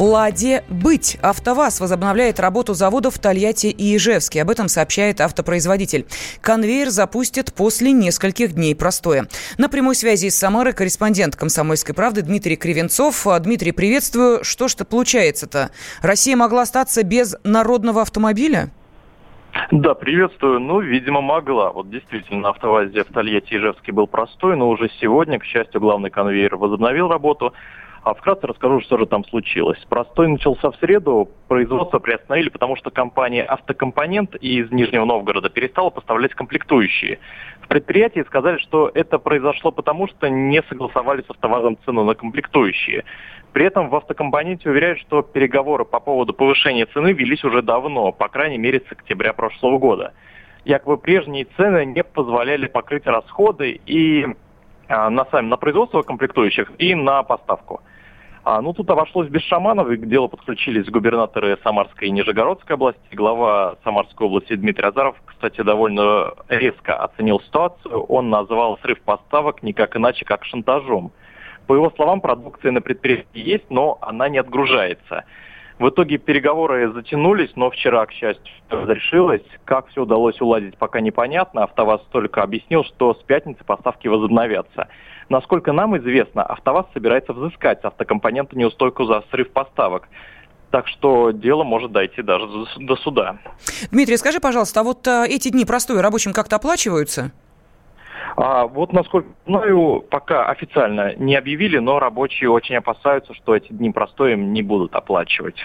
Ладе быть. АвтоВАЗ возобновляет работу заводов в Тольятти и Ижевске. Об этом сообщает автопроизводитель. Конвейер запустят после нескольких дней простоя. На прямой связи из Самары корреспондент «Комсомольской правды» Дмитрий Кривенцов. Дмитрий, приветствую. Что ж-то получается-то? Россия могла остаться без народного автомобиля? Да, приветствую. Ну, видимо, могла. Вот действительно, автовазе в Тольятти Ижевске был простой, но уже сегодня, к счастью, главный конвейер возобновил работу. А вкратце расскажу, что же там случилось. Простой начался в среду, производство приостановили, потому что компания «Автокомпонент» из Нижнего Новгорода перестала поставлять комплектующие. В предприятии сказали, что это произошло потому, что не согласовали с «АвтоВАЗом» цену на комплектующие. При этом в автокомпоненте уверяют, что переговоры по поводу повышения цены велись уже давно, по крайней мере с октября прошлого года. Якобы прежние цены не позволяли покрыть расходы и а, на, сами, на производство комплектующих и на поставку. А, ну, тут обошлось без шаманов, и к делу подключились губернаторы Самарской и Нижегородской области. Глава Самарской области Дмитрий Азаров, кстати, довольно резко оценил ситуацию. Он назвал срыв поставок никак иначе, как шантажом. По его словам, продукция на предприятии есть, но она не отгружается. В итоге переговоры затянулись, но вчера, к счастью, разрешилось. Как все удалось уладить, пока непонятно. АвтоВАЗ только объяснил, что с пятницы поставки возобновятся. Насколько нам известно, АвтоВАЗ собирается взыскать с автокомпонента неустойку за срыв поставок. Так что дело может дойти даже до суда. Дмитрий, скажи, пожалуйста, а вот а, эти дни простой рабочим как-то оплачиваются? А вот, насколько знаю, пока официально не объявили, но рабочие очень опасаются, что эти дни простой им не будут оплачивать.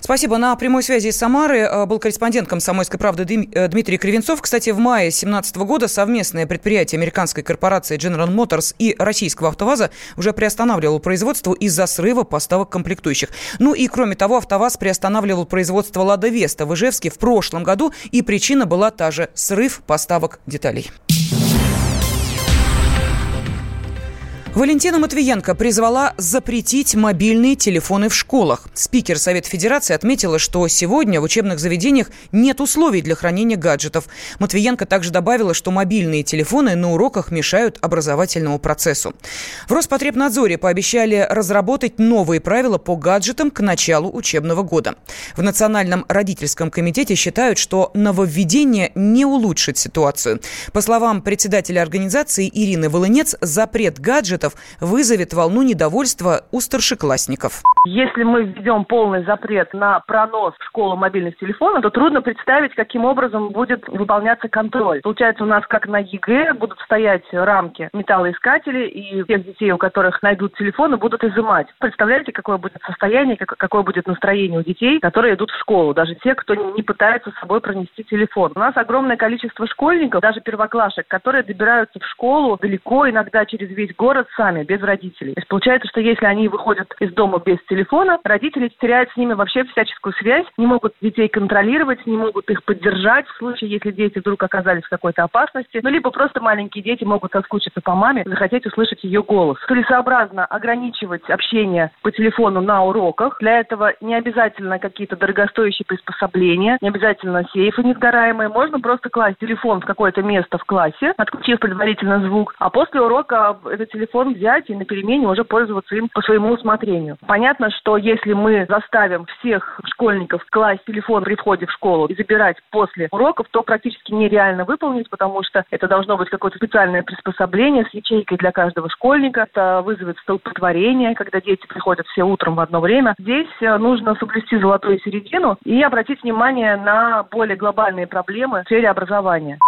Спасибо. На прямой связи из Самары э, был корреспондент «Комсомольской правды» э, Дмитрий Кривенцов. Кстати, в мае 2017 года совместное предприятие американской корпорации General Motors и российского «АвтоВАЗа» уже приостанавливало производство из-за срыва поставок комплектующих. Ну и, кроме того, «АвтоВАЗ» приостанавливал производство «Лада Веста» в Ижевске в прошлом году, и причина была та же – срыв поставок деталей. Валентина Матвиенко призвала запретить мобильные телефоны в школах. Спикер Совета Федерации отметила, что сегодня в учебных заведениях нет условий для хранения гаджетов. Матвиенко также добавила, что мобильные телефоны на уроках мешают образовательному процессу. В Роспотребнадзоре пообещали разработать новые правила по гаджетам к началу учебного года. В Национальном родительском комитете считают, что нововведение не улучшит ситуацию. По словам председателя организации Ирины Волынец, запрет гаджетов гаджетов вызовет волну недовольства у старшеклассников. Если мы введем полный запрет на пронос в школу мобильных телефонов, то трудно представить, каким образом будет выполняться контроль. Получается, у нас как на ЕГЭ будут стоять рамки металлоискателей, и тех детей, у которых найдут телефоны, будут изымать. Представляете, какое будет состояние, какое будет настроение у детей, которые идут в школу, даже те, кто не пытается с собой пронести телефон. У нас огромное количество школьников, даже первоклашек, которые добираются в школу далеко, иногда через весь город сами, без родителей. То есть получается, что если они выходят из дома без телефона, родители теряют с ними вообще всяческую связь, не могут детей контролировать, не могут их поддержать в случае, если дети вдруг оказались в какой-то опасности, ну, либо просто маленькие дети могут соскучиться по маме, захотеть услышать ее голос. Целесообразно ограничивать общение по телефону на уроках. Для этого не обязательно какие-то дорогостоящие приспособления, не обязательно сейфы несгораемые. Можно просто класть телефон в какое-то место в классе, отключив предварительно звук, а после урока этот телефон телефон взять и на перемене уже пользоваться им по своему усмотрению. Понятно, что если мы заставим всех школьников класть телефон при входе в школу и забирать после уроков, то практически нереально выполнить, потому что это должно быть какое-то специальное приспособление с ячейкой для каждого школьника. Это вызовет столпотворение, когда дети приходят все утром в одно время. Здесь э, нужно соблюсти золотую середину и обратить внимание на более глобальные проблемы в сфере образования.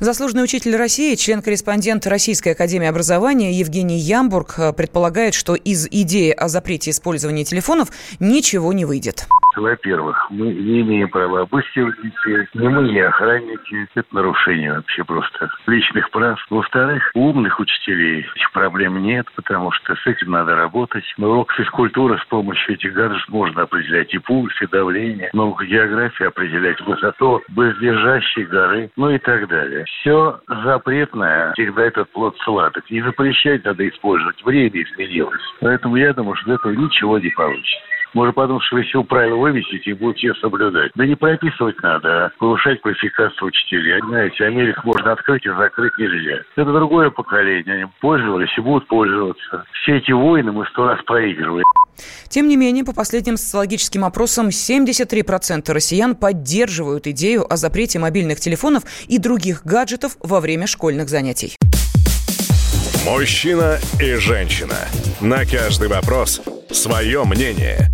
Заслуженный учитель России, член-корреспондент Российской академии образования Евгений Ямбург э, предполагает, что из идеи о запрете использования телефонов ничего не выйдет. Во-первых, мы не имеем права обыскивать детей. Ни мы, ни охранники. Это нарушение вообще просто личных прав. Во-вторых, у умных учителей этих проблем нет, потому что с этим надо работать. На урок физкультуры с помощью этих гаджетов можно определять и пульс, и давление. Наука географии определять высоту бездержащей горы, ну и так далее. Все запретное всегда этот плод сладок. Не запрещать надо использовать. Время изменилось. Поэтому я думаю, что этого ничего не получится. Можно подумать, что вы все правила вывесите и будете ее соблюдать. Да не прописывать надо, а повышать квалификацию учителей. Знаете, Америку можно открыть и закрыть нельзя. Это другое поколение. Они пользовались и будут пользоваться. Все эти войны мы сто раз проигрываем. Тем не менее, по последним социологическим опросам, 73% россиян поддерживают идею о запрете мобильных телефонов и других гаджетов во время школьных занятий. Мужчина и женщина. На каждый вопрос свое мнение.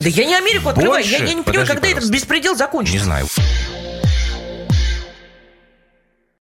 Да я не Америку открываю. Больше? Я, я не понимаю, Подожди, когда пожалуйста. этот беспредел закончится. Не знаю.